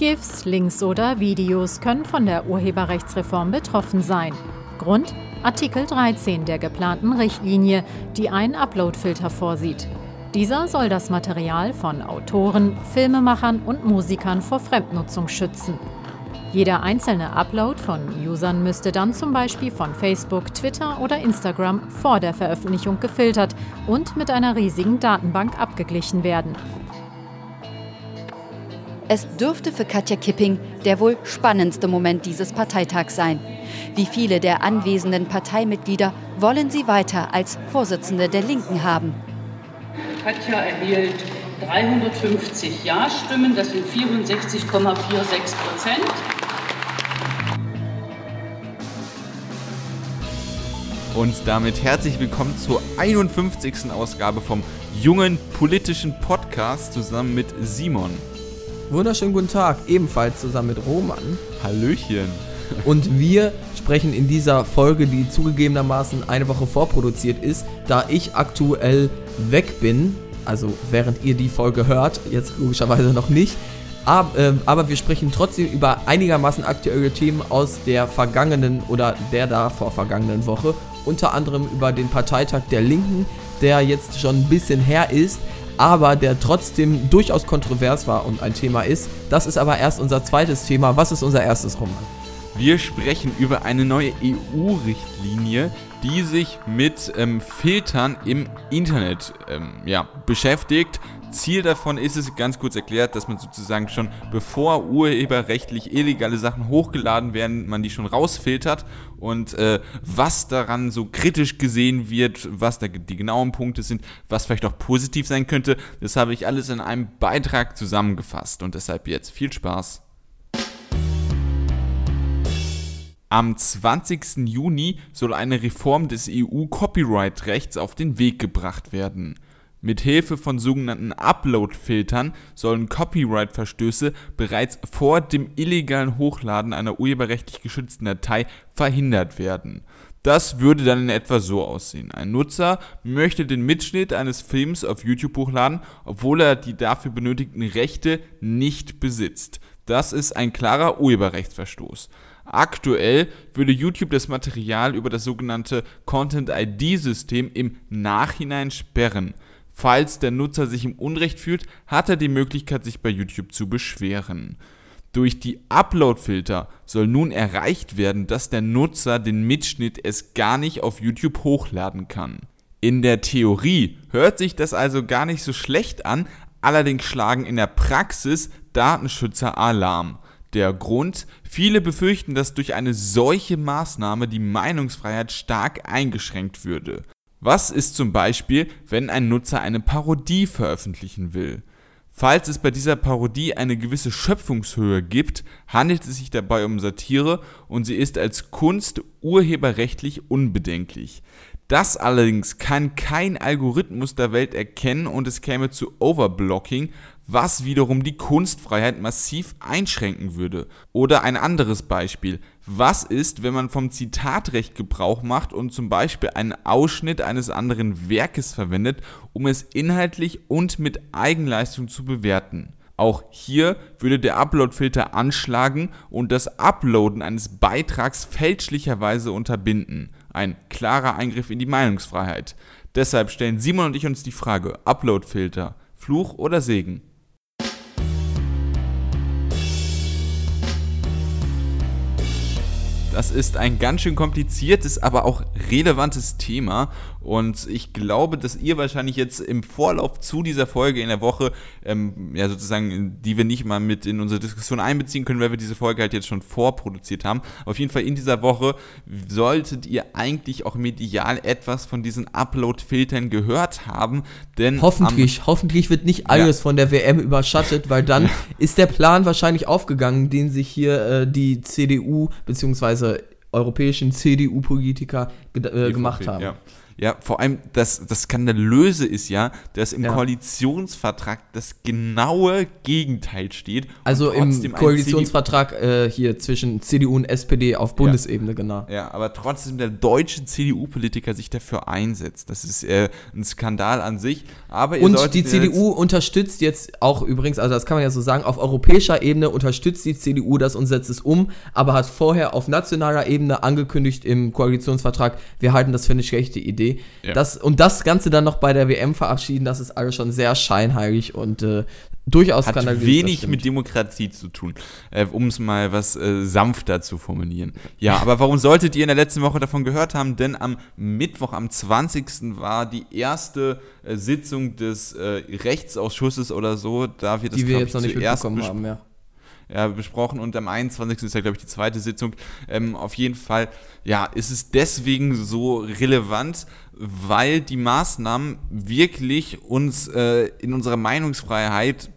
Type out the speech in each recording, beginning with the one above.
GIFs, Links oder Videos können von der Urheberrechtsreform betroffen sein. Grund? Artikel 13 der geplanten Richtlinie, die einen Uploadfilter vorsieht. Dieser soll das Material von Autoren, Filmemachern und Musikern vor Fremdnutzung schützen. Jeder einzelne Upload von Usern müsste dann zum Beispiel von Facebook, Twitter oder Instagram vor der Veröffentlichung gefiltert und mit einer riesigen Datenbank abgeglichen werden. Es dürfte für Katja Kipping der wohl spannendste Moment dieses Parteitags sein. Wie viele der anwesenden Parteimitglieder wollen sie weiter als Vorsitzende der Linken haben? Katja erhielt 350 Ja-Stimmen, das sind 64,46 Prozent. Und damit herzlich willkommen zur 51. Ausgabe vom jungen politischen Podcast zusammen mit Simon. Wunderschönen guten Tag, ebenfalls zusammen mit Roman. Hallöchen. Und wir sprechen in dieser Folge, die zugegebenermaßen eine Woche vorproduziert ist, da ich aktuell weg bin, also während ihr die Folge hört, jetzt logischerweise noch nicht. Aber, äh, aber wir sprechen trotzdem über einigermaßen aktuelle Themen aus der vergangenen oder der davor vergangenen Woche. Unter anderem über den Parteitag der Linken, der jetzt schon ein bisschen her ist, aber der trotzdem durchaus kontrovers war und ein Thema ist. Das ist aber erst unser zweites Thema. Was ist unser erstes, Roman? Wir sprechen über eine neue EU-Richtlinie, die sich mit ähm, Filtern im Internet ähm, ja, beschäftigt. Ziel davon ist es, ganz kurz erklärt, dass man sozusagen schon bevor urheberrechtlich illegale Sachen hochgeladen werden, man die schon rausfiltert und äh, was daran so kritisch gesehen wird, was da die genauen Punkte sind, was vielleicht auch positiv sein könnte, das habe ich alles in einem Beitrag zusammengefasst und deshalb jetzt viel Spaß. Am 20. Juni soll eine Reform des EU-Copyright-Rechts auf den Weg gebracht werden. Mit Hilfe von sogenannten Upload-Filtern sollen Copyright-Verstöße bereits vor dem illegalen Hochladen einer urheberrechtlich geschützten Datei verhindert werden. Das würde dann in etwa so aussehen. Ein Nutzer möchte den Mitschnitt eines Films auf YouTube hochladen, obwohl er die dafür benötigten Rechte nicht besitzt. Das ist ein klarer Urheberrechtsverstoß. Aktuell würde YouTube das Material über das sogenannte Content-ID-System im Nachhinein sperren. Falls der Nutzer sich im Unrecht fühlt, hat er die Möglichkeit, sich bei YouTube zu beschweren. Durch die Upload-Filter soll nun erreicht werden, dass der Nutzer den Mitschnitt es gar nicht auf YouTube hochladen kann. In der Theorie hört sich das also gar nicht so schlecht an, allerdings schlagen in der Praxis Datenschützer Alarm. Der Grund, viele befürchten, dass durch eine solche Maßnahme die Meinungsfreiheit stark eingeschränkt würde. Was ist zum Beispiel, wenn ein Nutzer eine Parodie veröffentlichen will? Falls es bei dieser Parodie eine gewisse Schöpfungshöhe gibt, handelt es sich dabei um Satire und sie ist als Kunst urheberrechtlich unbedenklich. Das allerdings kann kein Algorithmus der Welt erkennen und es käme zu Overblocking, was wiederum die Kunstfreiheit massiv einschränken würde. Oder ein anderes Beispiel. Was ist, wenn man vom Zitatrecht Gebrauch macht und zum Beispiel einen Ausschnitt eines anderen Werkes verwendet, um es inhaltlich und mit Eigenleistung zu bewerten? Auch hier würde der Upload-Filter anschlagen und das Uploaden eines Beitrags fälschlicherweise unterbinden. Ein klarer Eingriff in die Meinungsfreiheit. Deshalb stellen Simon und ich uns die Frage: Upload-Filter, Fluch oder Segen? Das ist ein ganz schön kompliziertes, aber auch relevantes Thema. Und ich glaube, dass ihr wahrscheinlich jetzt im Vorlauf zu dieser Folge in der Woche, ähm, ja sozusagen, die wir nicht mal mit in unsere Diskussion einbeziehen können, weil wir diese Folge halt jetzt schon vorproduziert haben. Auf jeden Fall in dieser Woche solltet ihr eigentlich auch medial etwas von diesen Upload-Filtern gehört haben. Denn hoffentlich, hoffentlich wird nicht alles ja. von der WM überschattet, weil dann ist der Plan wahrscheinlich aufgegangen, den sich hier äh, die CDU bzw. europäischen CDU-Politiker äh, gemacht haben. Ja. Ja, vor allem das, das Skandalöse ist ja, dass im Ja. Koalitionsvertrag das genaue Gegenteil steht. Also im Koalitionsvertrag äh, hier zwischen CDU und SPD auf Bundesebene, genau. CDU, ja, aber trotzdem der deutsche CDU-Politiker sich dafür einsetzt. Das ist äh, ein Skandal an sich. Aber Und die CDU unterstützt jetzt auch übrigens, also das kann man ja so sagen, auf europäischer Ebene unterstützt die CDU das und setzt es um, aber hat vorher auf nationaler Ebene angekündigt im Koalitionsvertrag, wir halten das für eine schlechte Idee. Ja. Das, und das Ganze dann noch bei der WM verabschieden, das ist alles schon sehr scheinheilig und äh, durchaus hat wenig mit Demokratie zu tun, äh, um es mal was äh, sanfter zu formulieren. Ja, aber warum solltet ihr in der letzten Woche davon gehört haben? Denn am Mittwoch, am 20. war die erste äh, Sitzung des äh, Rechtsausschusses oder so. Da wird das die wir jetzt noch nicht zuerst haben, ja. Ja, besprochen und am 21. ist ja, glaube ich, die zweite Sitzung. Ähm, auf jeden Fall, ja, ist es deswegen so relevant, weil die Maßnahmen wirklich uns äh, in unserer Meinungsfreiheit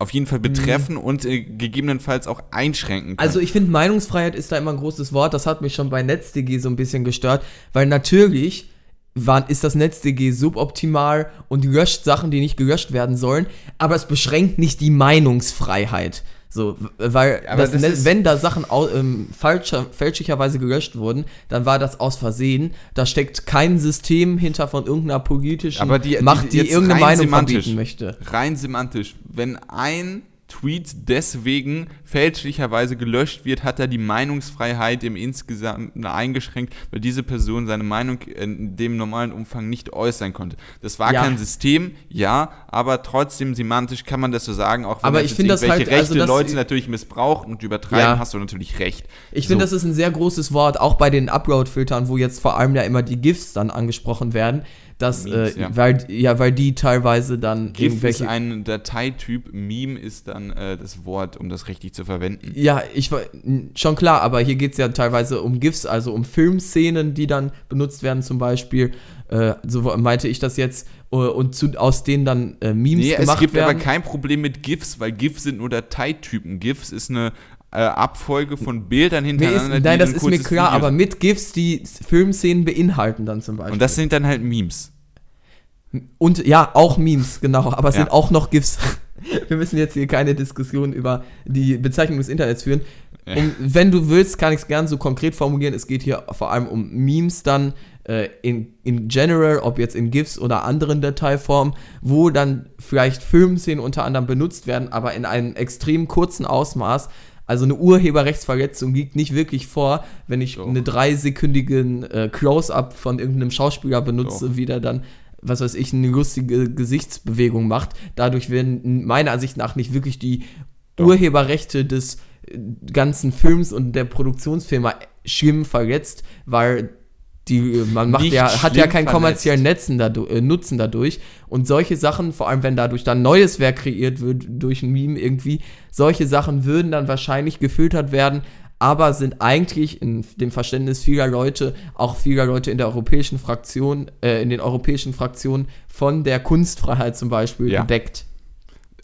auf jeden Fall betreffen und äh, gegebenenfalls auch einschränken können. Also ich finde, Meinungsfreiheit ist da immer ein großes Wort. Das hat mich schon bei NetzDG so ein bisschen gestört, weil natürlich war, ist das NetzDG suboptimal und löscht Sachen, die nicht gelöscht werden sollen, aber es beschränkt nicht die Meinungsfreiheit. So, weil das das ist- wenn da Sachen ähm, falscher, fälschlicherweise gelöscht wurden, dann war das aus Versehen. Da steckt kein System hinter von irgendeiner politischen Aber die- Macht, die jetzt irgendeine Meinung verbieten möchte. rein semantisch, wenn ein Tweet deswegen fälschlicherweise gelöscht wird, hat er die Meinungsfreiheit im Insgesamten eingeschränkt, weil diese Person seine Meinung in dem normalen Umfang nicht äußern konnte. Das war Ja. kein System, ja, aber trotzdem semantisch kann man das so sagen, auch wenn Aber ich finde das irgendwelche halt, also rechte Leute natürlich missbraucht und übertreiben, Ja. hast du natürlich recht. Ich finde, So. das ist ein sehr großes Wort, auch bei den Upload-Filtern, wo jetzt vor allem ja immer die GIFs dann angesprochen werden, dass, Memes, äh, ja. Weil, ja, weil die teilweise dann GIF ist irgendwelche. ein Dateityp, Meme ist dann äh, das Wort, um das richtig zu verwenden. ja, ich war schon klar, aber hier geht es ja teilweise um GIFs, also um Filmszenen, die dann benutzt werden, zum Beispiel. Äh, so meinte ich das jetzt. äh, Und zu, aus denen dann äh, Memes Nee, gemacht es gibt werden. aber kein Problem mit GIFs, weil GIFs sind nur Dateitypen. GIFs ist eine äh, Abfolge von Bildern ist, hintereinander. die nein, das ist mir klar, Video aber mit GIFs, die Filmszenen beinhalten dann zum Beispiel. Und das sind dann halt Memes. Und ja, auch Memes, genau, aber es Ja. sind auch noch GIFs. Wir müssen jetzt hier keine Diskussion über die Bezeichnung des Internets führen. Ja. Wenn du willst, kann ich es gern so konkret formulieren. Es geht hier vor allem um Memes dann äh, in, in general, ob jetzt in GIFs oder anderen Dateiformen, wo dann vielleicht Filmszenen unter anderem benutzt werden, aber in einem extrem kurzen Ausmaß. Also eine Urheberrechtsverletzung liegt nicht wirklich vor, wenn ich Doch. eine dreisekündigen äh, Close-up von irgendeinem Schauspieler benutze, Doch. wie der dann was weiß ich, eine lustige Gesichtsbewegung macht. Dadurch werden meiner Ansicht nach nicht wirklich die Doch. Urheberrechte des äh, ganzen Films und der Produktionsfirma schlimm verletzt, weil die, äh, man macht Nicht ja, hat ja keinen kommerziellen Netzen dadurch, äh, Nutzen dadurch. Und solche Sachen, vor allem wenn dadurch dann neues Werk kreiert wird, durch ein Meme irgendwie, solche Sachen würden dann wahrscheinlich gefiltert werden, aber sind eigentlich in dem Verständnis vieler Leute, auch vieler Leute in der europäischen Fraktion, äh, in den europäischen Fraktionen von der Kunstfreiheit zum Beispiel Ja. gedeckt.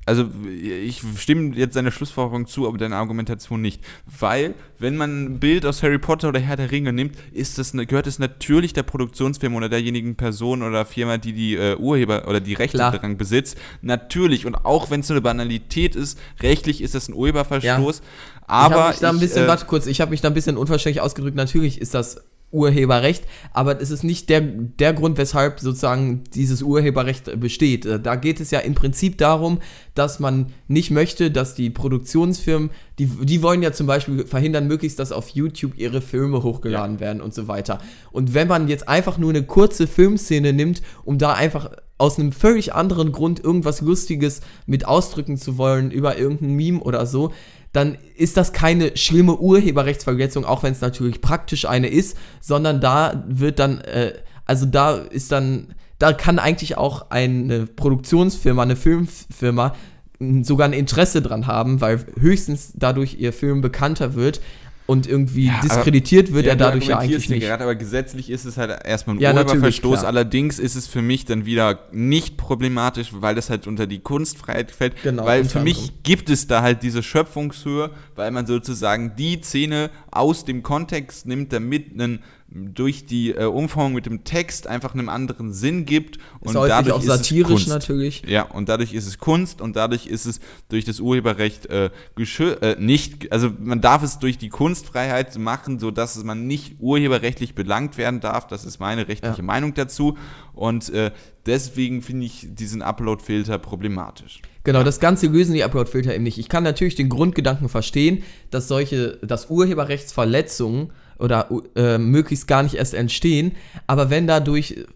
Also ich stimme jetzt deiner Schlussfolgerung zu, aber deiner Argumentation nicht. Weil, wenn man ein Bild aus Harry Potter oder Herr der Ringe nimmt, ist das, gehört es natürlich der Produktionsfirma oder derjenigen Person oder Firma, die die äh, Urheber oder die Rechte Klar. daran besitzt. Natürlich. Und auch wenn es so eine Banalität ist, rechtlich ist das ein Urheberverstoß. ich Aber habe mich da ein ich, bisschen, äh, warte kurz, ich habe mich da ein bisschen unverständlich ausgedrückt. Natürlich ist das Urheberrecht, aber es ist nicht der, der Grund, weshalb sozusagen dieses Urheberrecht besteht. Äh, Da geht es ja im Prinzip darum, dass man nicht möchte, dass die Produktionsfirmen, die, die wollen ja zum Beispiel verhindern, möglichst, dass auf YouTube ihre Filme hochgeladen werden und so weiter. Und wenn man jetzt einfach nur eine kurze Filmszene nimmt, um da einfach aus einem völlig anderen Grund irgendwas Lustiges mit ausdrücken zu wollen über irgendein Meme oder so, dann ist das keine schlimme Urheberrechtsverletzung, auch wenn es natürlich praktisch eine ist, sondern da wird dann, äh, also da ist dann, da kann eigentlich auch eine Produktionsfirma, eine Filmfirma m, sogar ein Interesse dran haben, weil höchstens dadurch ihr Film bekannter wird und irgendwie Ja, diskreditiert wird er du dadurch ja eigentlich nicht. Gerade, aber gesetzlich ist es halt erstmal ein Ja, Urheberverstoß. Allerdings ist es für mich dann wieder nicht problematisch, weil das halt unter die Kunstfreiheit fällt. Genau, weil für mich gibt es da halt diese Schöpfungshöhe, weil man sozusagen die Szene aus dem Kontext nimmt, damit ein durch die äh, Umformung mit dem Text einfach einen anderen Sinn gibt. Ist und dadurch auch satirisch ist natürlich. Ja, und dadurch ist es Kunst und dadurch ist es durch das Urheberrecht äh, äh, nicht, also man darf es durch die Kunstfreiheit machen, sodass man nicht urheberrechtlich belangt werden darf. Das ist meine rechtliche ja. Meinung dazu. Und äh, deswegen finde ich diesen Upload-Filter problematisch. Genau, das Ganze lösen die Upload-Filter eben nicht. Ich kann natürlich den Grundgedanken verstehen, dass solche, dass Urheberrechtsverletzungen oder äh, möglichst gar nicht erst entstehen, aber wenn dadurch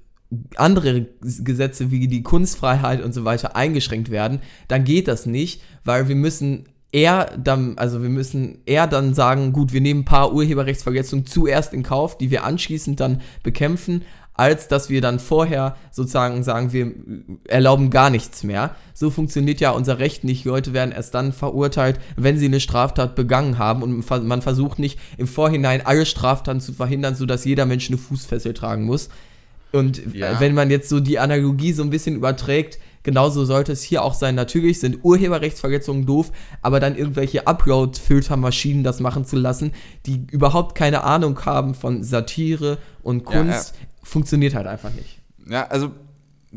andere Gesetze wie die Kunstfreiheit und so weiter eingeschränkt werden, dann geht das nicht, weil wir müssen eher dann, also wir müssen eher dann sagen, gut, wir nehmen ein paar Urheberrechtsverletzungen zuerst in Kauf, die wir anschließend dann bekämpfen, als dass wir dann vorher sozusagen sagen, wir erlauben gar nichts mehr. So funktioniert ja unser Recht nicht. Leute werden erst dann verurteilt, wenn sie eine Straftat begangen haben und man versucht nicht im Vorhinein alle Straftaten zu verhindern, sodass jeder Mensch eine Fußfessel tragen muss. Und ja. wenn man jetzt so die Analogie so ein bisschen überträgt, genauso sollte es hier auch sein. Natürlich sind Urheberrechtsverletzungen doof, aber dann irgendwelche Upload-Filtermaschinen das machen zu lassen, die überhaupt keine Ahnung haben von Satire und Kunst, ja, ja funktioniert halt einfach nicht. Ja, also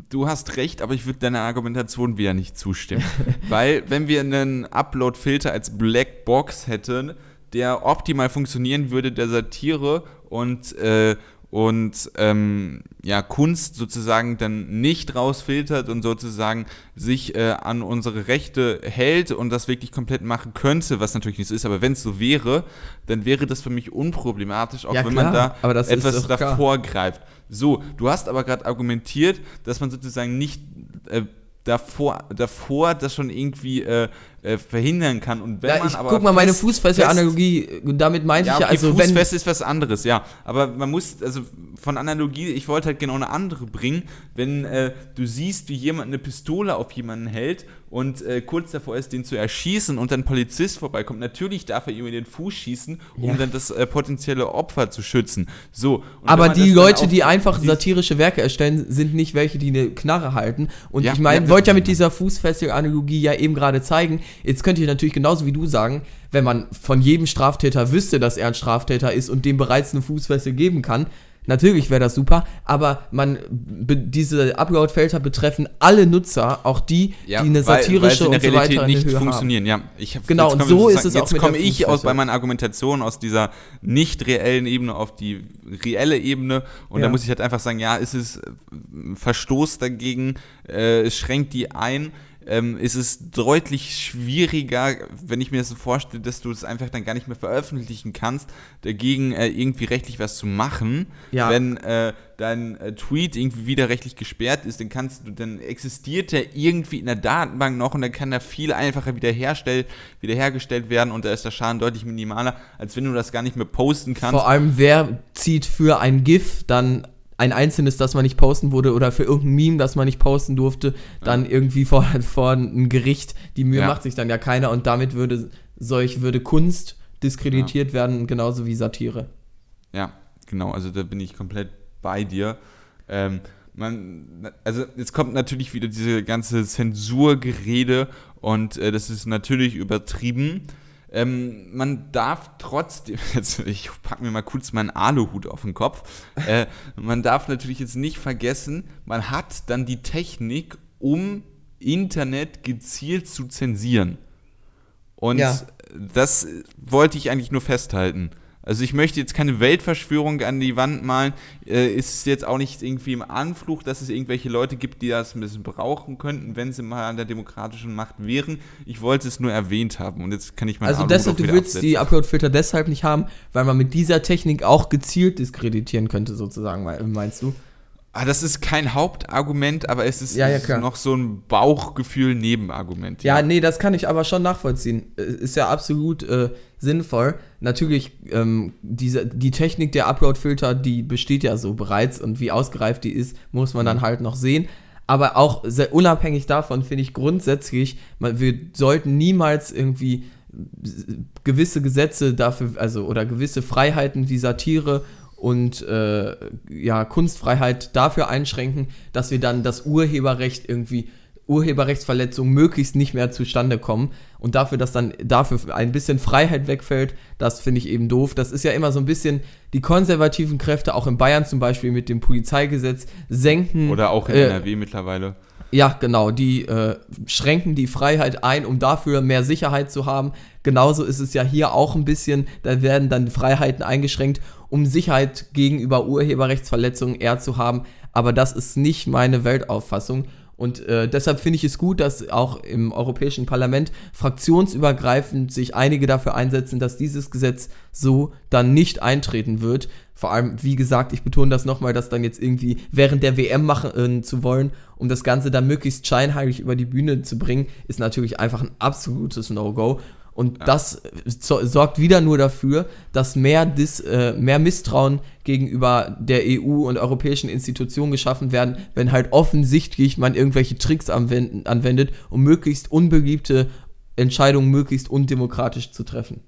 du hast recht, aber ich würde deiner Argumentation wieder nicht zustimmen. Weil, wenn wir einen Upload-Filter als Blackbox hätten, der optimal funktionieren würde, der Satire und äh, und ähm, ja, Kunst sozusagen dann nicht rausfiltert und sozusagen sich äh, an unsere Rechte hält und das wirklich komplett machen könnte, was natürlich nicht so ist, aber wenn es so wäre, dann wäre das für mich unproblematisch, auch ja, wenn klar, man da etwas davor greift. So, du hast aber gerade argumentiert, dass man sozusagen nicht äh, davor, davor das schon irgendwie äh, äh, verhindern kann. Und wenn ja, man ich aber guck mal, meine Fußfessel-Analogie, damit meinte ja, ich ja, also Fußfessel ist was anderes, ja. Aber man muss, also von Analogie, ich wollte halt genau eine andere bringen, wenn äh, du siehst, wie jemand eine Pistole auf jemanden hält und äh, kurz davor ist, den zu erschießen und dann ein Polizist vorbeikommt, natürlich darf er ihm in den Fuß schießen, um ja. dann das äh, potenzielle Opfer zu schützen. So. Aber die Leute, die einfach satirische Werke erstellen, sind nicht welche, die eine Knarre halten. Und ja, ich meine, ja, wollte ja mit dieser Fußfessel-Analogie ja eben gerade zeigen, jetzt könnt ihr natürlich genauso wie du sagen, wenn man von jedem Straftäter wüsste, dass er ein Straftäter ist und dem bereits eine Fußfessel geben kann, Natürlich wäre das super, aber man diese Upload-Felder betreffen alle Nutzer, auch die, ja, die eine satirische weil, weil in der Realität nicht funktionieren. Haben. Ja, ich genau und so ist es auch. Jetzt komme ich aus bei meiner Argumentation aus dieser nicht reellen Ebene auf die reelle Ebene und ja. da muss ich halt einfach sagen, ja, es ist äh, Verstoß dagegen, äh, es schränkt die ein ähm, ist es deutlich schwieriger, wenn ich mir das so vorstelle, dass du es einfach dann gar nicht mehr veröffentlichen kannst, dagegen äh, irgendwie rechtlich was zu machen. Ja. Wenn äh, dein äh, Tweet irgendwie wieder rechtlich gesperrt ist, dann kannst du, dann existiert der irgendwie in der Datenbank noch und dann kann er viel einfacher wiederhergestellt, wiederhergestellt werden und da ist der Schaden deutlich minimaler, als wenn du das gar nicht mehr posten kannst. Vor allem, wer zieht für ein GIF dann ein einzelnes, das man nicht posten wurde oder für irgendein Meme, das man nicht posten durfte, dann irgendwie vor, vor ein Gericht. Die Mühe ja. macht sich dann ja keiner und damit würde solch würde Kunst diskreditiert ja. werden, genauso wie Satire. Ja, genau, also da bin ich komplett bei dir. Ähm, man, also jetzt kommt natürlich wieder diese ganze Zensurgerede und äh, das ist natürlich übertrieben. Ähm, man darf trotzdem, jetzt, ich packe mir mal kurz meinen Aluhut auf den Kopf, äh, man darf natürlich jetzt nicht vergessen, man hat dann die Technik, um Internet gezielt zu zensieren. Und ja. das wollte ich eigentlich nur festhalten. Also ich möchte jetzt keine Weltverschwörung an die Wand malen. Äh, ist jetzt auch nicht irgendwie im Anflug, dass es irgendwelche Leute gibt, die das ein bisschen brauchen könnten, wenn sie mal an der demokratischen Macht wären. Ich wollte es nur erwähnt haben und jetzt kann ich mal Also deshalb, du willst absetzen. die Upload-Filter deshalb nicht haben, weil man mit dieser Technik auch gezielt diskreditieren könnte, sozusagen, meinst du? Ah, das ist kein Hauptargument, aber es ist, ja, ja, noch so ein Bauchgefühl-Nebenargument. Ja. ja. nee, das kann ich aber schon nachvollziehen. Ist ja absolut äh, sinnvoll. Natürlich, ähm, diese, die Technik der Upload-Filter, die besteht ja so bereits und wie ausgereift die ist, muss man dann mhm. halt noch sehen. Aber auch sehr unabhängig davon finde ich grundsätzlich, man, wir sollten niemals irgendwie gewisse Gesetze dafür, also oder gewisse Freiheiten wie Satire und äh, ja, Kunstfreiheit dafür einschränken, dass wir dann das Urheberrecht irgendwie Urheberrechtsverletzungen möglichst nicht mehr zustande kommen und dafür, dass dann dafür ein bisschen Freiheit wegfällt, das finde ich eben doof. Das ist ja immer so ein bisschen die konservativen Kräfte, auch in Bayern zum Beispiel mit dem Polizeigesetz, senken. Oder auch in äh, NRW mittlerweile. Ja, genau, die äh, schränken die Freiheit ein, um dafür mehr Sicherheit zu haben. Genauso ist es ja hier auch ein bisschen, da werden dann Freiheiten eingeschränkt, um Sicherheit gegenüber Urheberrechtsverletzungen eher zu haben. Aber das ist nicht meine Weltauffassung. Und äh, deshalb finde ich es gut, dass auch im Europäischen Parlament fraktionsübergreifend sich einige dafür einsetzen, dass dieses Gesetz so dann nicht eintreten wird. Vor allem, wie gesagt, ich betone das nochmal, dass dann jetzt irgendwie während der WM machen äh, zu wollen, um das Ganze dann möglichst scheinheilig über die Bühne zu bringen, ist natürlich einfach ein absolutes No-Go. Und ja. das so, sorgt wieder nur dafür, dass mehr, Dis, äh, mehr Misstrauen gegenüber der EU und europäischen Institutionen geschaffen werden, wenn halt offensichtlich man irgendwelche Tricks anwenden, anwendet, um möglichst unbeliebte Entscheidungen möglichst undemokratisch zu treffen.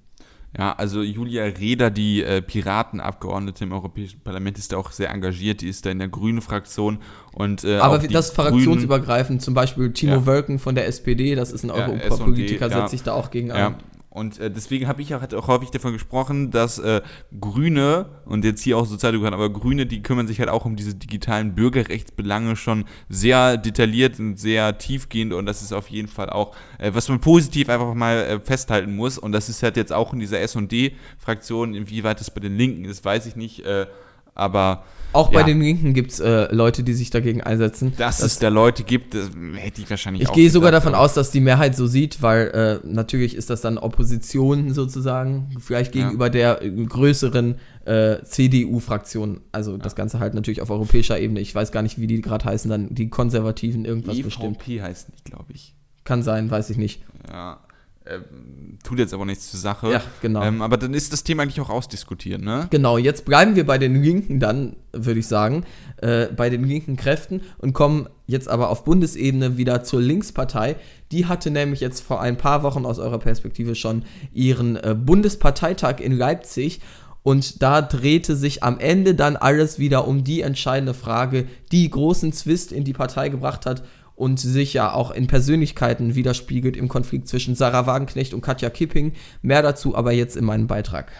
Ja, also Julia Reda, die äh, Piratenabgeordnete im Europäischen Parlament, ist da auch sehr engagiert. Die ist da in der Grünen Fraktion und äh, aber das fraktionsübergreifend, zum Beispiel Timo ja. Wölken von der SPD, das ist ein Europapolitiker, ja, setzt sich da auch gegen ja. Und äh, deswegen habe ich auch, auch häufig davon gesprochen, dass äh, Grüne, und jetzt hier auch Sozialdemokraten, aber Grüne, die kümmern sich halt auch um diese digitalen Bürgerrechtsbelange schon sehr detailliert und sehr tiefgehend. Und das ist auf jeden Fall auch, äh, was man positiv einfach mal äh, festhalten muss. Und das ist halt jetzt auch in dieser SD-Fraktion, inwieweit das bei den Linken ist, weiß ich nicht. Äh, aber auch ja. bei den Linken gibt es äh, Leute, die sich dagegen einsetzen. Dass, dass es da Leute gibt, hätte ich wahrscheinlich ich auch. Ich gehe sogar davon aus, dass die Mehrheit so sieht, weil äh, natürlich ist das dann Opposition sozusagen, vielleicht gegenüber ja. der größeren äh, CDU-Fraktion. Also ja. das Ganze halt natürlich auf europäischer Ebene. Ich weiß gar nicht, wie die gerade heißen, dann die Konservativen irgendwas EVP bestimmt. Heißen die, glaube ich. Kann sein, weiß ich nicht. Ja. Ähm, tut jetzt aber nichts zur Sache. Ja, genau. Ähm, aber dann ist das Thema eigentlich auch ausdiskutiert, ne? Genau, jetzt bleiben wir bei den linken dann, würde ich sagen, äh, bei den linken Kräften und kommen jetzt aber auf Bundesebene wieder zur Linkspartei. Die hatte nämlich jetzt vor ein paar Wochen aus eurer Perspektive schon ihren äh, Bundesparteitag in Leipzig und da drehte sich am Ende dann alles wieder um die entscheidende Frage, die großen Zwist in die Partei gebracht hat und sich ja auch in Persönlichkeiten widerspiegelt im Konflikt zwischen Sarah Wagenknecht und Katja Kipping. Mehr dazu aber jetzt in meinem Beitrag.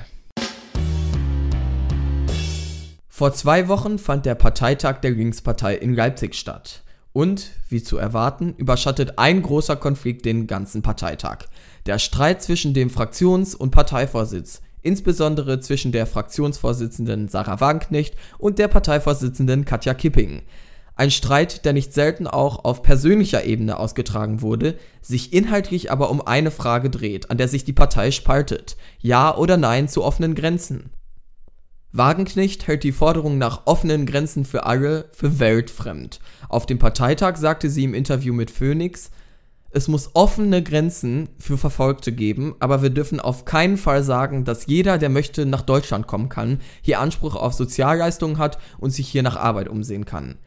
Vor zwei Wochen fand der Parteitag der Linkspartei in Leipzig statt. Und, wie zu erwarten, überschattet ein großer Konflikt den ganzen Parteitag. Der Streit zwischen dem Fraktions- und Parteivorsitz, insbesondere zwischen der Fraktionsvorsitzenden Sarah Wagenknecht und der Parteivorsitzenden Katja Kipping. Ein Streit, der nicht selten auch auf persönlicher Ebene ausgetragen wurde, sich inhaltlich aber um eine Frage dreht, an der sich die Partei spaltet. Ja oder Nein zu offenen Grenzen. Wagenknecht hält die Forderung nach offenen Grenzen für alle für weltfremd. Auf dem Parteitag sagte sie im Interview mit Phoenix, es muss offene Grenzen für Verfolgte geben, aber wir dürfen auf keinen Fall sagen, dass jeder, der möchte, nach Deutschland kommen kann, hier Anspruch auf Sozialleistungen hat und sich hier nach Arbeit umsehen kann.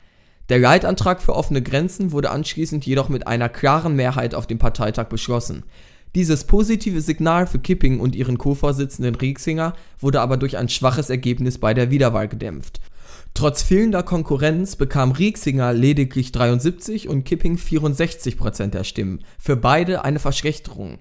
Der Leitantrag für offene Grenzen wurde anschließend jedoch mit einer klaren Mehrheit auf dem Parteitag beschlossen. Dieses positive Signal für Kipping und ihren Co-Vorsitzenden Rieksinger wurde aber durch ein schwaches Ergebnis bei der Wiederwahl gedämpft. Trotz fehlender Konkurrenz bekam Rieksinger lediglich 73 und Kipping 64 Prozent der Stimmen, für beide eine Verschlechterung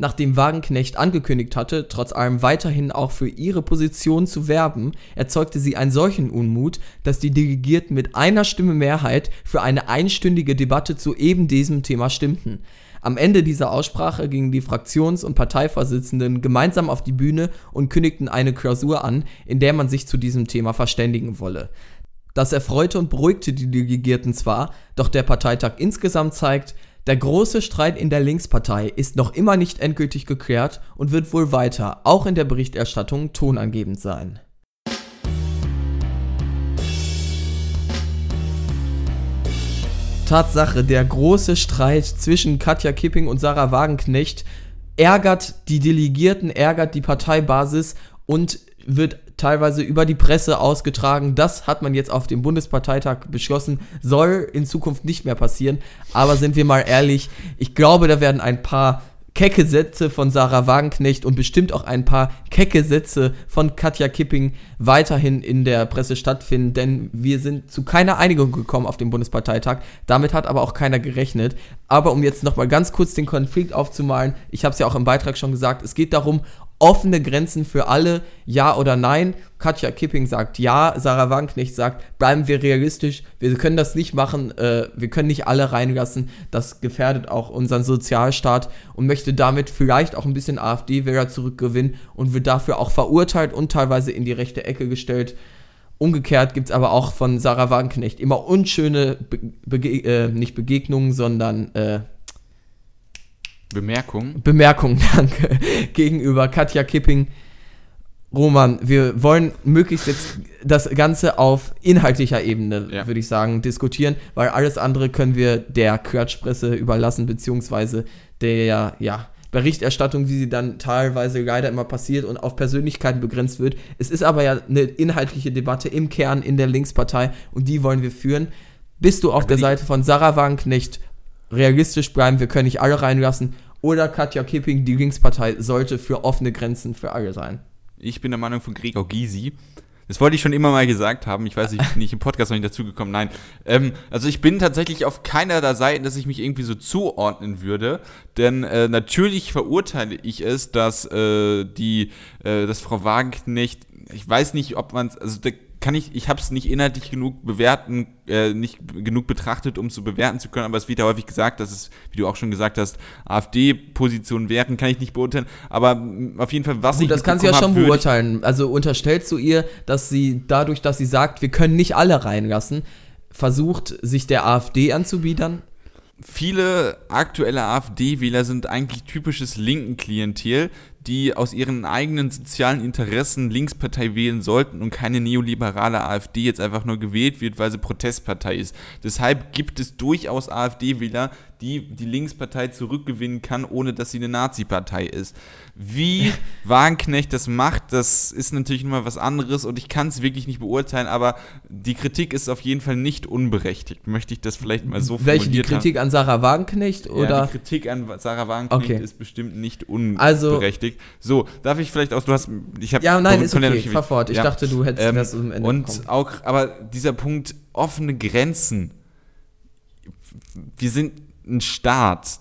nachdem Wagenknecht angekündigt hatte, trotz allem weiterhin auch für ihre Position zu werben, erzeugte sie einen solchen Unmut, dass die Delegierten mit einer Stimme Mehrheit für eine einstündige Debatte zu eben diesem Thema stimmten. Am Ende dieser Aussprache gingen die Fraktions- und Parteivorsitzenden gemeinsam auf die Bühne und kündigten eine Klausur an, in der man sich zu diesem Thema verständigen wolle. Das erfreute und beruhigte die Delegierten zwar, doch der Parteitag insgesamt zeigt, der große Streit in der Linkspartei ist noch immer nicht endgültig geklärt und wird wohl weiter, auch in der Berichterstattung, tonangebend sein. Tatsache, der große Streit zwischen Katja Kipping und Sarah Wagenknecht ärgert die Delegierten, ärgert die Parteibasis und wird teilweise über die Presse ausgetragen. Das hat man jetzt auf dem Bundesparteitag beschlossen, soll in Zukunft nicht mehr passieren. Aber sind wir mal ehrlich, ich glaube, da werden ein paar kecke Sätze von Sarah Wagenknecht und bestimmt auch ein paar kecke Sätze von Katja Kipping weiterhin in der Presse stattfinden, denn wir sind zu keiner Einigung gekommen auf dem Bundesparteitag. Damit hat aber auch keiner gerechnet. Aber um jetzt nochmal ganz kurz den Konflikt aufzumalen, ich habe es ja auch im Beitrag schon gesagt, es geht darum, offene Grenzen für alle, ja oder nein. Katja Kipping sagt ja, Sarah Wagenknecht sagt, bleiben wir realistisch, wir können das nicht machen, äh, wir können nicht alle reinlassen, das gefährdet auch unseren Sozialstaat und möchte damit vielleicht auch ein bisschen AfD-Wähler zurückgewinnen und wird dafür auch verurteilt und teilweise in die rechte Ecke gestellt. Umgekehrt gibt es aber auch von Sarah Wagenknecht immer unschöne, Be Bege äh, nicht Begegnungen, sondern äh, Bemerkung. Bemerkung, danke, gegenüber Katja Kipping. Roman, wir wollen möglichst jetzt das Ganze auf inhaltlicher Ebene, ja. würde ich sagen, diskutieren, weil alles andere können wir der Quatschpresse überlassen, beziehungsweise der, ja, Berichterstattung, wie sie dann teilweise leider immer passiert und auf Persönlichkeiten begrenzt wird. Es ist aber ja eine inhaltliche Debatte im Kern in der Linkspartei und die wollen wir führen. Bist du auf der Seite von Sarah Wagenknecht realistisch bleiben, wir können nicht alle reinlassen. Oder Katja Kipping, die Linkspartei, sollte für offene Grenzen für alle sein. Ich bin der Meinung von Gregor Gysi. Das wollte ich schon immer mal gesagt haben. Ich weiß, ich bin nicht im Podcast noch nicht dazugekommen. Nein. Ähm, also ich bin tatsächlich auf keiner der Seiten, dass ich mich irgendwie so zuordnen würde. Denn äh, natürlich verurteile ich es, dass äh, die, äh, dass Frau Wagenknecht, ich weiß nicht, ob man es, also der kann ich, ich habe es nicht inhaltlich genug bewerten, äh, nicht genug betrachtet, um zu bewerten zu können, aber es wird ja häufig gesagt, dass es, wie du auch schon gesagt hast, AfD-Positionen wären, kann ich nicht beurteilen, aber auf jeden Fall, was Gut, ich das kannst du ja schon beurteilen. Also unterstellst du ihr, dass sie dadurch, dass sie sagt, wir können nicht alle reinlassen, versucht, sich der AfD anzubiedern? Viele aktuelle AfD-Wähler sind eigentlich typisches linken Klientel, die aus ihren eigenen sozialen Interessen Linkspartei wählen sollten und keine neoliberale AfD jetzt einfach nur gewählt wird, weil sie Protestpartei ist. Deshalb gibt es durchaus AfD-Wähler, die die Linkspartei zurückgewinnen kann, ohne dass sie eine Nazi-Partei ist. Wie Wagenknecht das macht, das ist natürlich nochmal was anderes und ich kann es wirklich nicht beurteilen, aber die Kritik ist auf jeden Fall nicht unberechtigt. Möchte ich das vielleicht mal so Welche, die Kritik haben. an Sarah Wagenknecht? Oder? Ja, die Kritik an Sarah Wagenknecht okay. ist bestimmt nicht unberechtigt. Also, so, darf ich vielleicht auch, du hast, ich habe... Ja, nein, ist okay, ja fahr fort. Ich ja. dachte, du hättest ähm, das am Ende Und bekommen. auch, aber dieser Punkt, offene Grenzen, wir sind ein Staat,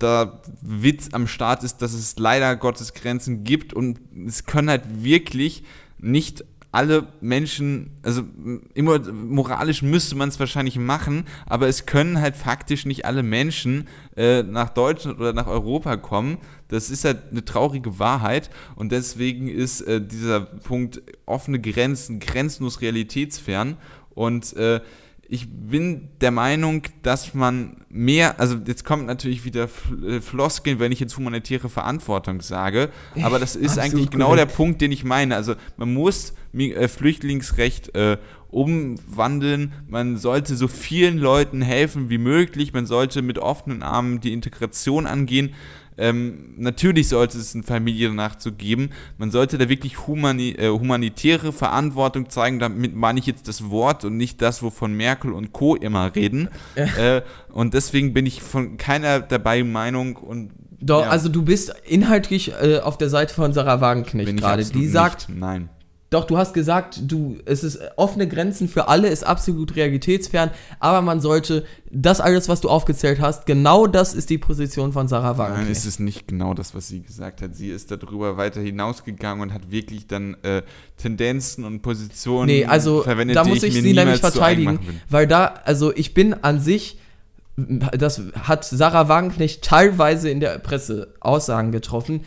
der Witz am Staat ist, dass es leider Gottes Grenzen gibt und es können halt wirklich nicht alle Menschen, also immer moralisch müsste man es wahrscheinlich machen, aber es können halt faktisch nicht alle Menschen äh, nach Deutschland oder nach Europa kommen. Das ist halt eine traurige Wahrheit und deswegen ist äh, dieser Punkt offene Grenzen grenzenlos realitätsfern und äh, ich bin der Meinung, dass man mehr, also jetzt kommt natürlich wieder äh, Floskeln, wenn ich jetzt humanitäre Verantwortung sage, aber das ist eigentlich genau korrekt. der Punkt, den ich meine. Also man muss äh, Flüchtlingsrecht äh, umwandeln, man sollte so vielen Leuten helfen wie möglich, man sollte mit offenen Armen die Integration angehen. Ähm, natürlich sollte es eine Familie nachzugeben. Man sollte da wirklich humani äh, humanitäre Verantwortung zeigen. Damit meine ich jetzt das Wort und nicht das, wovon Merkel und Co. immer reden. äh, und deswegen bin ich von keiner dabei Meinung und doch, ja. also du bist inhaltlich äh, auf der Seite von Sarah Wagenknecht gerade. Die sagt, nicht. nein. Doch, du hast gesagt, du, es ist offene Grenzen für alle, ist absolut realitätsfern, aber man sollte das alles, was du aufgezählt hast, genau das ist die Position von Sarah Wagner. Nein, es ist nicht genau das, was sie gesagt hat. Sie ist darüber weiter hinausgegangen und hat wirklich dann äh, Tendenzen und Positionen nee, also, verwendet, da muss ich, ich sie nämlich verteidigen, weil da, also ich bin an sich das hat Sarah Wagenknecht teilweise in der Presse Aussagen getroffen,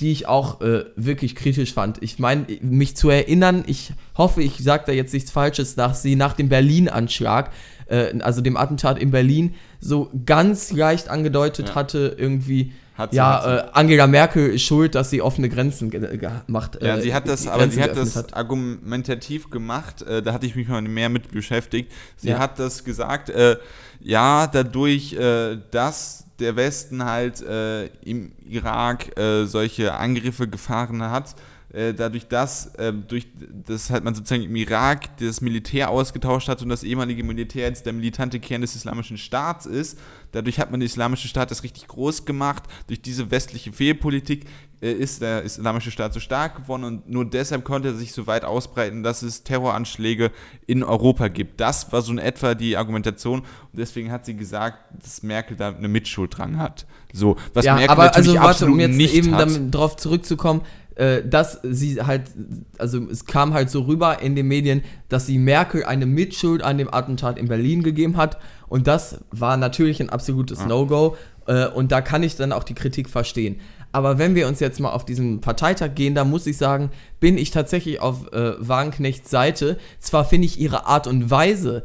die ich auch äh, wirklich kritisch fand. Ich meine, mich zu erinnern, ich hoffe, ich sage da jetzt nichts Falsches, dass sie nach dem Berlin-Anschlag, äh, also dem Attentat in Berlin, so ganz leicht angedeutet ja. hatte, irgendwie, hat sie, ja, hat äh, Angela Merkel ist schuld, dass sie offene Grenzen gemacht. Ja, sie hat das, aber sie hat das hat. argumentativ gemacht. Äh, da hatte ich mich mal mehr mit beschäftigt. Sie ja. hat das gesagt. Äh, ja, dadurch, äh, dass der Westen halt äh, im Irak äh, solche Angriffe gefahren hat, äh, dadurch, dass äh, durch das halt man sozusagen im Irak das Militär ausgetauscht hat und das ehemalige Militär jetzt der militante Kern des islamischen Staats ist, dadurch hat man den islamischen Staat das richtig groß gemacht, durch diese westliche Fehlpolitik äh, ist der Islamische Staat so stark geworden und nur deshalb konnte er sich so weit ausbreiten, dass es Terroranschläge in Europa gibt. Das war so in etwa die Argumentation und deswegen hat sie gesagt, dass Merkel da eine Mitschuld dran hat. So, was ja, Merkel aber natürlich also, warte, absolut um jetzt nicht eben hat. darauf zurückzukommen, äh, dass sie halt, also es kam halt so rüber in den Medien, dass sie Merkel eine Mitschuld an dem Attentat in Berlin gegeben hat. Und das war natürlich ein absolutes ja. No-Go. Äh, und da kann ich dann auch die Kritik verstehen. Aber wenn wir uns jetzt mal auf diesen Parteitag gehen, da muss ich sagen, bin ich tatsächlich auf äh, Wagenknechts Seite. Zwar finde ich ihre Art und Weise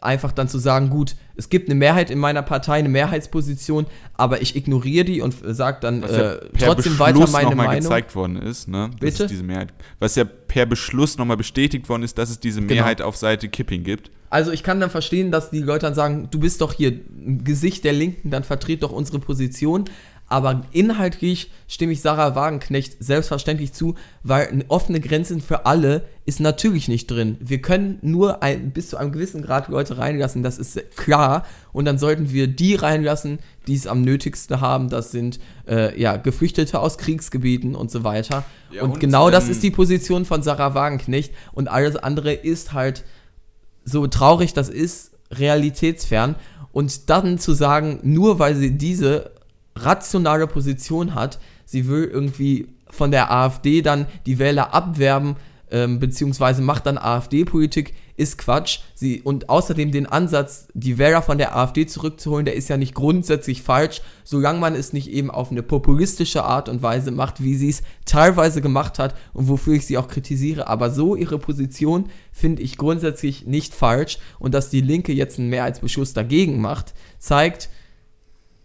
einfach dann zu sagen, gut, es gibt eine Mehrheit in meiner Partei, eine Mehrheitsposition, aber ich ignoriere die und sage dann ja äh, trotzdem Beschluss weiter meine Meinung. gezeigt worden ist, ne? Bitte? diese Mehrheit, was ja per Beschluss nochmal bestätigt worden ist, dass es diese genau. Mehrheit genau. auf Seite Kipping gibt. Also ich kann dann verstehen, dass die Leute dann sagen, du bist doch hier ein Gesicht der Linken, dann vertret doch unsere Position. Aber inhaltlich stimme ich Sarah Wagenknecht selbstverständlich zu, weil offene Grenzen für alle ist natürlich nicht drin. Wir können nur ein, bis zu einem gewissen Grad Leute reinlassen, das ist klar. Und dann sollten wir die reinlassen, die es am nötigsten haben. Das sind äh, ja, Geflüchtete aus Kriegsgebieten und so weiter. Ja, und, und, genau ähm, das ist die Position von Sarah Wagenknecht. Und alles andere ist halt so traurig, das ist realitätsfern. Und dann zu sagen, nur weil sie diese rationale Position hat. Sie will irgendwie von der AfD dann die Wähler abwerben, ähm, beziehungsweise macht dann AfD-Politik, ist Quatsch. Sie, und außerdem den Ansatz, die Wähler von der AfD zurückzuholen, der ist ja nicht grundsätzlich falsch, solange man es nicht eben auf eine populistische Art und Weise macht, wie sie es teilweise gemacht hat und wofür ich sie auch kritisiere. Aber so ihre Position finde ich grundsätzlich nicht falsch. Und dass die Linke jetzt einen Mehrheitsbeschluss dagegen macht, zeigt,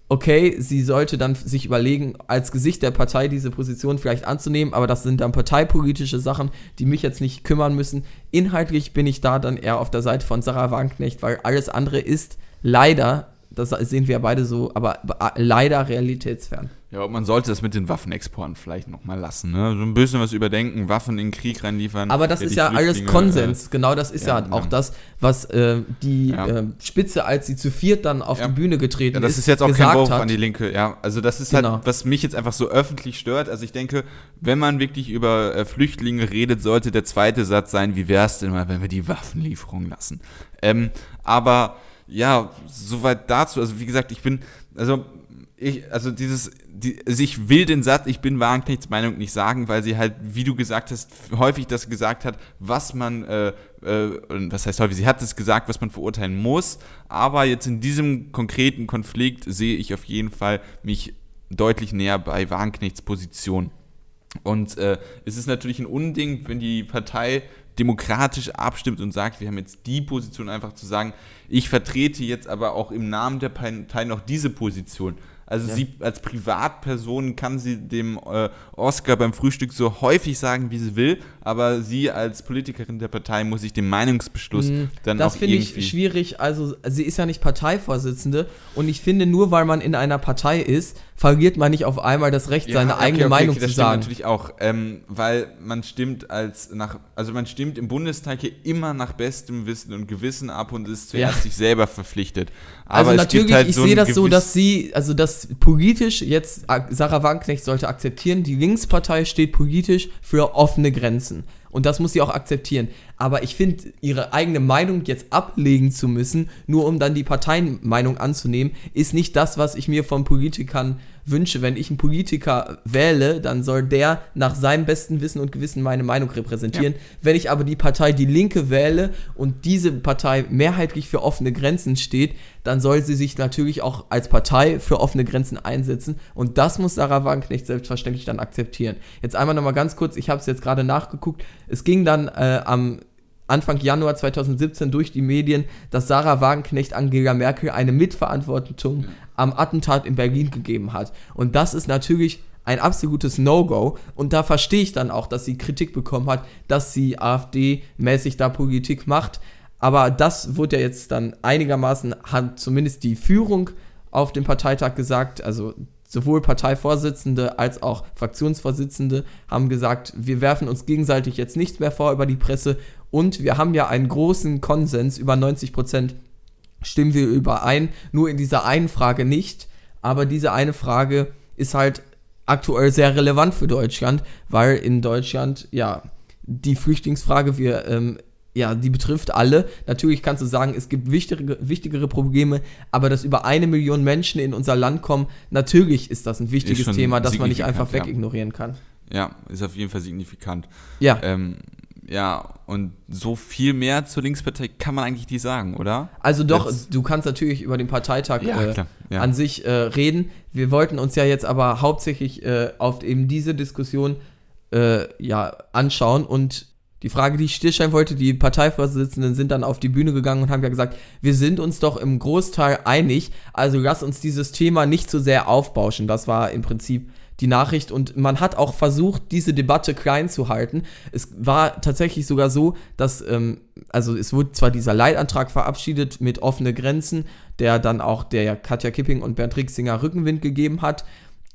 okay, sie sollte dann sich überlegen, als Gesicht der Partei diese Position vielleicht anzunehmen, aber das sind dann parteipolitische Sachen, die mich jetzt nicht kümmern müssen. Inhaltlich bin ich da dann eher auf der Seite von Sarah Wagenknecht, weil alles andere ist leider, das sehen wir beide so, aber leider realitätsfern. Ja, man sollte das mit den Waffenexporten vielleicht nochmal lassen, ne? So ein bisschen was überdenken, Waffen in den Krieg reinliefern. Aber das ist ja alles Konsens. Äh, genau das ist ja, ja auch genau. das, was äh, die ja. äh, Spitze, als sie zu viert dann auf ja. die Bühne getreten ist. Ja, das ist jetzt auch kein Wurf an die Linke, ja. Also das ist halt, genau. halt, was mich jetzt einfach so öffentlich stört. Also ich denke, wenn man wirklich über äh, Flüchtlinge redet, sollte der zweite Satz sein, wie wäre es denn mal, wenn wir die Waffenlieferung lassen? Ähm, aber ja, soweit dazu. Also wie gesagt, ich bin, also ich, also dieses, die, also ich will den Satz, ich bin Wagenknechts Meinung nicht sagen, weil sie halt, wie du gesagt hast, häufig das gesagt hat, was man, äh, äh, was heißt häufig, sie hat es gesagt, was man verurteilen muss, aber jetzt in diesem konkreten Konflikt sehe ich auf jeden Fall mich deutlich näher bei Wagenknechts Position. Und äh, es ist natürlich ein Unding, wenn die Partei demokratisch abstimmt und sagt, wir haben jetzt die Position einfach zu sagen, ich vertrete jetzt aber auch im Namen der Partei noch diese Position. Also ja. sie als Privatperson kann sie dem äh, Oscar beim Frühstück so häufig sagen, wie sie will, aber sie als Politikerin der Partei muss sich dem Meinungsbeschluss mhm, dann das auch irgendwie... Das finde ich schwierig. Also sie ist ja nicht Parteivorsitzende und ich finde, nur weil man in einer Partei ist, verliert man nicht auf einmal das Recht, ja, seine okay, eigene okay, Meinung okay, zu sagen. Das natürlich auch, ähm, weil man stimmt als nach, also man stimmt im Bundestag hier immer nach bestem Wissen und Gewissen ab und ist zuerst ja. sich selber verpflichtet. Aber also natürlich, halt ich so sehe das so, dass sie, also dass politisch jetzt Sarah Wagenknecht sollte akzeptieren, die Linkspartei steht politisch für offene Grenzen. Und das muss sie auch akzeptieren. Aber ich finde, ihre eigene Meinung jetzt ablegen zu müssen, nur um dann die Parteienmeinung anzunehmen, ist nicht das, was ich mir von Politikern wünsche. Wenn ich einen Politiker wähle, dann soll der nach seinem besten Wissen und Gewissen meine Meinung repräsentieren. Ja. Wenn ich aber die Partei Die Linke wähle und diese Partei mehrheitlich für offene Grenzen steht, dann soll sie sich natürlich auch als Partei für offene Grenzen einsetzen. Und das muss Sarah Wagenknecht selbstverständlich dann akzeptieren. Jetzt einmal nochmal ganz kurz, ich habe es jetzt gerade nachgeguckt. Es ging dann äh, am Anfang Januar 2017 durch die Medien, dass Sarah Wagenknecht Angela Merkel eine Mitverantwortung am Attentat in Berlin gegeben hat. Und das ist natürlich ein absolutes No-Go. Und da verstehe ich dann auch, dass sie Kritik bekommen hat, dass sie AfD-mäßig da Politik macht. Aber das wurde ja jetzt dann einigermaßen, hat zumindest die Führung auf dem Parteitag gesagt, also sowohl Parteivorsitzende als auch Fraktionsvorsitzende haben gesagt, wir werfen uns gegenseitig jetzt nichts mehr vor über die Presse. Und wir haben ja einen großen Konsens, über 90 Prozent stimmen wir überein, nur in dieser einen Frage nicht. Aber diese eine Frage ist halt aktuell sehr relevant für Deutschland, weil in Deutschland, ja, die Flüchtlingsfrage, wir, ähm, ja, die betrifft alle. Natürlich kannst du sagen, es gibt wichtigere, wichtigere Probleme, aber dass über eine Million Menschen in unser Land kommen, natürlich ist das ein wichtiges Thema, das man nicht einfach wegignorieren ja. kann. Ja, ist auf jeden Fall signifikant. Ja. Ähm, ja, und so viel mehr zur Linkspartei kann man eigentlich nicht sagen, oder? Also doch, jetzt. du kannst natürlich über den Parteitag ja, äh, ja. an sich äh, reden. Wir wollten uns ja jetzt aber hauptsächlich äh, auf eben diese Diskussion äh, ja, anschauen und die Frage, die ich dir stellen wollte, die Parteivorsitzenden sind dann auf die Bühne gegangen und haben ja gesagt, wir sind uns doch im Großteil einig, also lass uns dieses Thema nicht zu sehr aufbauschen. Das war im Prinzip die Nachricht und man hat auch versucht, diese Debatte klein zu halten. Es war tatsächlich sogar so, dass, ähm, also es wurde zwar dieser Leitantrag verabschiedet mit offene Grenzen, der dann auch der Katja Kipping und Bernd Rixinger Rückenwind gegeben hat,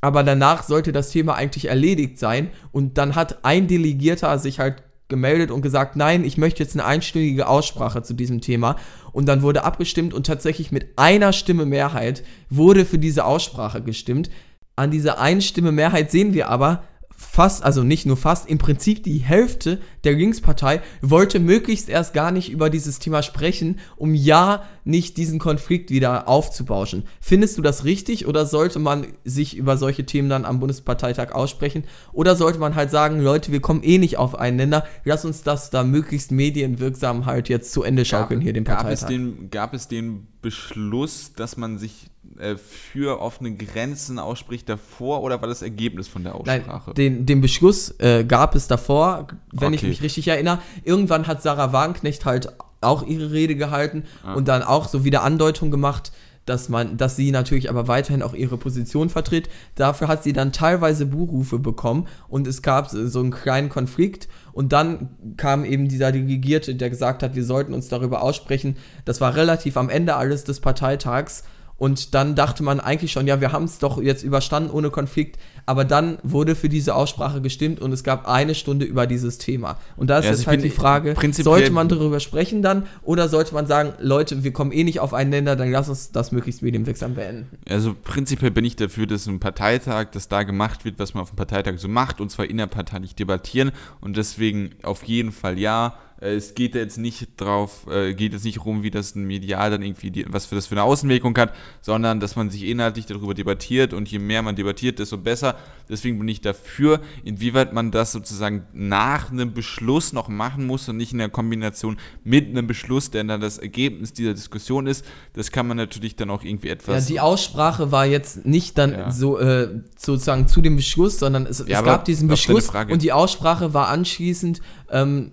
aber danach sollte das Thema eigentlich erledigt sein und dann hat ein Delegierter sich halt gemeldet und gesagt, nein, ich möchte jetzt eine einstündige Aussprache zu diesem Thema. Und dann wurde abgestimmt und tatsächlich mit einer Stimme Mehrheit wurde für diese Aussprache gestimmt. An dieser Einstimme Mehrheit sehen wir aber, fast, also nicht nur fast, im Prinzip die Hälfte der Linkspartei wollte möglichst erst gar nicht über dieses Thema sprechen, um ja nicht diesen Konflikt wieder aufzubauschen. Findest du das richtig oder sollte man sich über solche Themen dann am Bundesparteitag aussprechen? Oder sollte man halt sagen, Leute, wir kommen eh nicht auf einen Nenner, lass uns das da möglichst medienwirksam halt jetzt zu Ende schaukeln gab, hier den Parteitag? Gab es den, gab es den Beschluss, dass man sich äh, für offene Grenzen ausspricht davor oder war das Ergebnis von der Aussprache? Nein, den, den Beschluss äh, gab es davor, wenn okay. ich mich richtig erinnere. Irgendwann hat Sarah Wagenknecht halt auch ihre Rede gehalten ah. und dann auch so wieder Andeutung gemacht, dass man, dass sie natürlich aber weiterhin auch ihre Position vertritt. Dafür hat sie dann teilweise Buhrufe bekommen und es gab so einen kleinen Konflikt und dann kam eben dieser Delegierte, der gesagt hat, wir sollten uns darüber aussprechen. Das war relativ am Ende alles des Parteitags und dann dachte man eigentlich schon, ja, wir haben es doch jetzt überstanden ohne Konflikt. Aber dann wurde für diese Aussprache gestimmt und es gab eine Stunde über dieses Thema. Und da ist ja, also jetzt halt die Frage, sollte man darüber sprechen dann oder sollte man sagen, Leute, wir kommen eh nicht auf einen Länder, dann lass uns das möglichst medienwirksam beenden. Also prinzipiell bin ich dafür, dass ein Parteitag, dass da gemacht wird, was man auf dem Parteitag so macht, und zwar innerparteilich debattieren. Und deswegen auf jeden Fall ja es geht jetzt nicht drauf, äh, geht jetzt nicht rum, wie das ein Medial dann irgendwie, die, was für das für eine Außenwirkung hat, sondern dass man sich inhaltlich darüber debattiert und je mehr man debattiert, desto besser. Deswegen bin ich dafür, inwieweit man das sozusagen nach einem Beschluss noch machen muss und nicht in der Kombination mit einem Beschluss, der dann das Ergebnis dieser Diskussion ist. Das kann man natürlich dann auch irgendwie etwas. Ja, die Aussprache war jetzt nicht dann ja. so äh, sozusagen zu dem Beschluss, sondern es, ja, es gab diesen Beschluss und die Aussprache war anschließend ähm,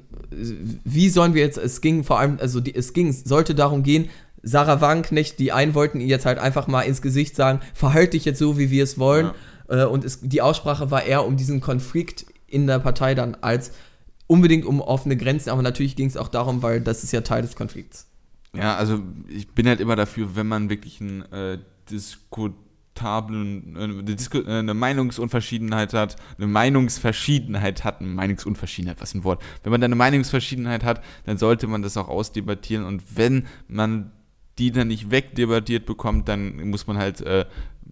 wie sollen wir jetzt, es ging vor allem, also die, es ging, sollte darum gehen, Sarah Wagenknecht, die einen wollten ihr jetzt halt einfach mal ins Gesicht sagen, verhalte dich jetzt so, wie wir es wollen. Ja. Äh, und es, die Aussprache war eher um diesen Konflikt in der Partei dann als unbedingt um offene Grenzen, aber natürlich ging es auch darum, weil das ist ja Teil des Konflikts. Ja, also ich bin halt immer dafür, wenn man wirklich ein äh, Diskut äh, äh, eine Meinungsunverschiedenheit hat, eine Meinungsverschiedenheit hat, eine Meinungsunverschiedenheit, was ein Wort. Wenn man da eine Meinungsverschiedenheit hat, dann sollte man das auch ausdebattieren und wenn man die dann nicht wegdebattiert bekommt, dann muss man halt, äh,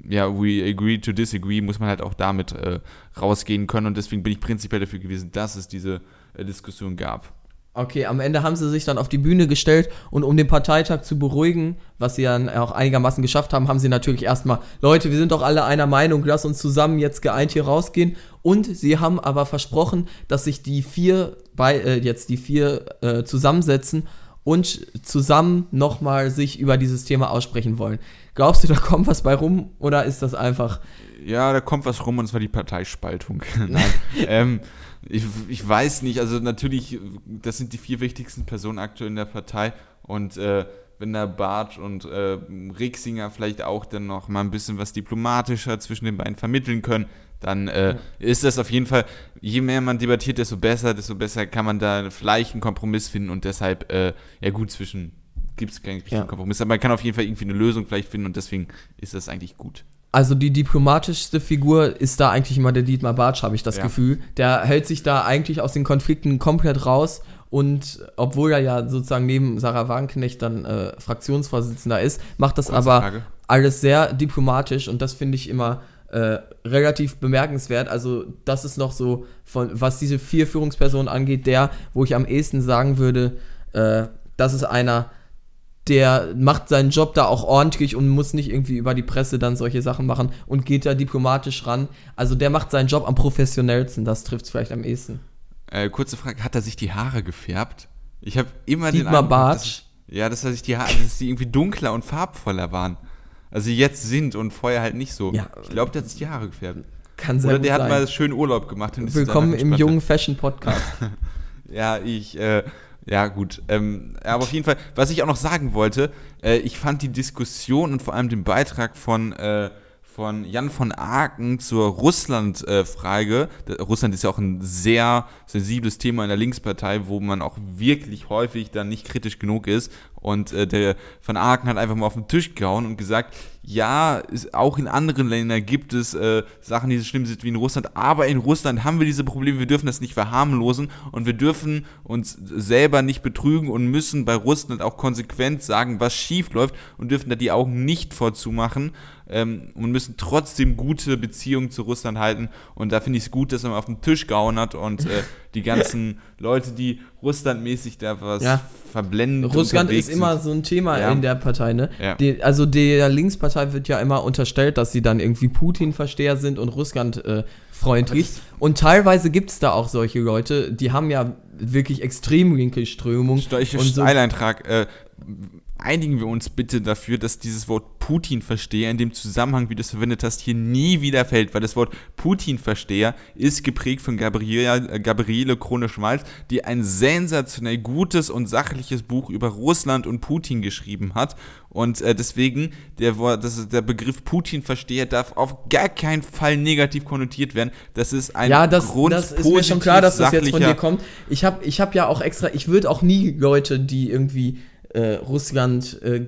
ja, we agree to disagree, muss man halt auch damit äh, rausgehen können und deswegen bin ich prinzipiell dafür gewesen, dass es diese äh, Diskussion gab. Okay, am Ende haben sie sich dann auf die Bühne gestellt und um den Parteitag zu beruhigen, was sie dann auch einigermaßen geschafft haben, haben sie natürlich erstmal, Leute, wir sind doch alle einer Meinung, lass uns zusammen jetzt geeint hier rausgehen. Und sie haben aber versprochen, dass sich die vier bei äh, jetzt die vier äh, zusammensetzen und zusammen nochmal sich über dieses Thema aussprechen wollen. Glaubst du, da kommt was bei rum oder ist das einfach. Ja, da kommt was rum und zwar die Parteispaltung. Nein. ähm, ich, ich weiß nicht, also natürlich, das sind die vier wichtigsten Personen aktuell in der Partei und äh, wenn der Barth und äh, Rixinger vielleicht auch dann noch mal ein bisschen was diplomatischer zwischen den beiden vermitteln können, dann äh, ja. ist das auf jeden Fall, je mehr man debattiert, desto besser, desto besser kann man da vielleicht einen Kompromiss finden und deshalb, äh, ja gut, zwischen gibt es keinen richtigen ja. Kompromiss, aber man kann auf jeden Fall irgendwie eine Lösung vielleicht finden und deswegen ist das eigentlich gut. Also die diplomatischste Figur ist da eigentlich immer der Dietmar Bartsch, habe ich das ja. Gefühl. Der hält sich da eigentlich aus den Konflikten komplett raus und obwohl er ja sozusagen neben Sarah Wagenknecht dann äh, Fraktionsvorsitzender ist, macht das Kurze aber Frage. alles sehr diplomatisch und das finde ich immer äh, relativ bemerkenswert. Also, das ist noch so, von was diese vier Führungspersonen angeht, der, wo ich am ehesten sagen würde, äh, das ist einer, der macht seinen Job da auch ordentlich und muss nicht irgendwie über die Presse dann solche Sachen machen und geht da diplomatisch ran. Also der macht seinen Job am professionellsten, das trifft es vielleicht am ehesten. Äh, kurze Frage, hat er sich die Haare gefärbt? Ich habe immer Dietmar den Eindruck, Bartsch? dass, ja, dass er sich die Haare, dass die irgendwie dunkler und farbvoller waren. Also jetzt sind und vorher halt nicht so. Ja. Ich glaube, der hat sich die Haare gefärbt. Kann sehr Oder der hat sein. mal schön Urlaub gemacht. Willkommen im jungen Fashion Podcast. Ja, ich, äh, ja gut. Ähm, aber auf jeden Fall, was ich auch noch sagen wollte, äh, ich fand die Diskussion und vor allem den Beitrag von, äh, von Jan von Aken zur Russland-Frage, Russland ist ja auch ein sehr sensibles Thema in der Linkspartei, wo man auch wirklich häufig dann nicht kritisch genug ist. Und äh, der von Aken hat einfach mal auf den Tisch gehauen und gesagt, ja, auch in anderen Ländern gibt es äh, Sachen, die so schlimm sind wie in Russland, aber in Russland haben wir diese Probleme, wir dürfen das nicht verharmlosen. Und wir dürfen uns selber nicht betrügen und müssen bei Russland auch konsequent sagen, was schief läuft und dürfen da die Augen nicht vorzumachen ähm, und müssen trotzdem gute Beziehungen zu Russland halten und da finde ich es gut, dass mal auf den Tisch gehauen hat und äh, die ganzen Leute, die russlandmäßig da was Ja. verblenden Russland ist immer sind. so ein Thema Ja. in der Partei, ne? Ja. Die, also der Linkspartei wird ja immer unterstellt, dass sie dann irgendwie Putin-Versteher sind und Russland äh. Und teilweise gibt es da auch solche Leute, die haben ja wirklich extrem linke Strömung. Steuerliche und so, Eileintrag. Äh, einigen wir uns bitte dafür, dass dieses Wort Putin-Versteher in dem Zusammenhang, wie du es verwendet hast, hier nie wieder fällt, weil das Wort Putin-Versteher ist geprägt von Gabriele, äh, Gabriele Krone-Schmalz, die ein sensationell gutes und sachliches Buch über Russland und Putin geschrieben hat. Und äh, deswegen, der, Wort- das ist, der Begriff Putin-Versteher darf auf gar keinen Fall negativ konnotiert werden. Das ist ein ja, das, Grund, das ist mir schon klar, dass das jetzt von dir kommt. Ich habe ich hab ja auch extra, ich würde auch nie Leute, die irgendwie äh, Russland äh,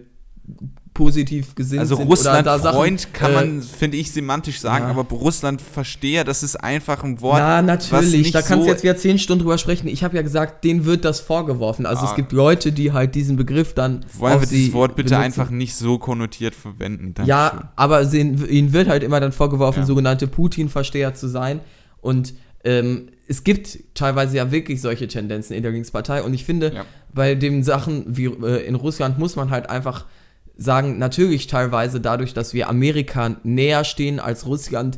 positiv gesinnt Also sind oder da Russland-Freund Sachen, kann äh, man, finde ich, semantisch sagen, ja. aber Russland-Versteher, das ist einfach ein Wort. Was natürlich, da kannst so du jetzt wieder zehn Stunden drüber sprechen. Ich habe ja gesagt, denen wird das vorgeworfen. Also Ah. es gibt Leute, die halt diesen Begriff dann Wollen wir dieses Wort bitte benutzen. einfach nicht so konnotiert verwenden? Dankeschön. Ja, aber ihnen wird halt immer dann vorgeworfen, Ja. sogenannte Putin-Versteher zu sein. Und ähm, es gibt teilweise ja wirklich solche Tendenzen in der Linkspartei. Und ich finde, Ja. bei den Sachen wie äh, in Russland muss man halt einfach sagen, natürlich teilweise dadurch, dass wir Amerika näher stehen als Russland,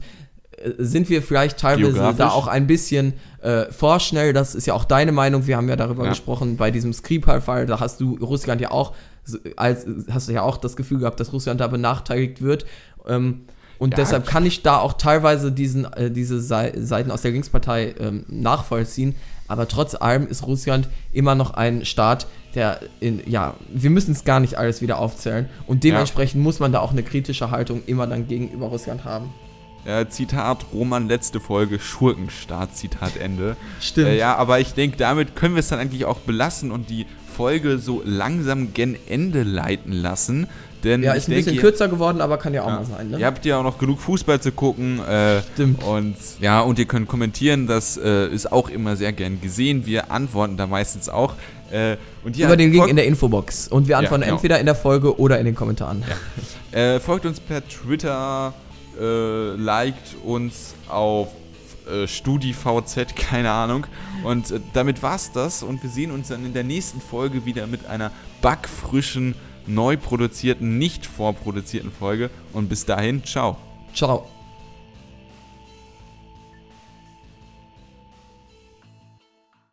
äh, sind wir vielleicht teilweise da auch ein bisschen äh, vorschnell. Das ist ja auch deine Meinung. Wir haben ja darüber Ja. gesprochen bei diesem Skripal-Fall. Da hast du Russland ja auch, als, hast du ja auch das Gefühl gehabt, dass Russland da benachteiligt wird. Ähm, und Ja. deshalb kann ich da auch teilweise diesen, äh, diese Sei Seiten aus der Linkspartei ähm, nachvollziehen. Aber trotz allem ist Russland immer noch ein Staat, der in, ja, wir müssen es gar nicht alles wieder aufzählen. Und dementsprechend muss man da auch eine kritische Haltung immer dann gegenüber Russland haben. Äh, Zitat Roman, letzte Folge, Schurkenstaat, Zitat Ende. Stimmt. Äh, ja, aber ich denke, damit können wir es dann eigentlich auch belassen und die Folge so langsam gen Ende leiten lassen. Denn Ja, ich ist ein denke, bisschen kürzer geworden, aber kann ja auch Ja. mal sein, ne? Ihr habt ja auch noch genug Fußball zu gucken. Äh, Stimmt. Und ja, und ihr könnt kommentieren, das äh, ist auch immer sehr gern gesehen. Wir antworten da meistens auch. Äh, und ja, Über den Link in der Infobox. Und wir antworten genau. entweder in der Folge oder in den Kommentaren. äh, folgt uns per Twitter, äh, liked uns auf äh, StudiVZ, keine Ahnung. Und damit war's das. Und wir sehen uns dann in der nächsten Folge wieder mit einer backfrischen, neu produzierten, nicht vorproduzierten Folge. Und bis dahin, ciao. Ciao.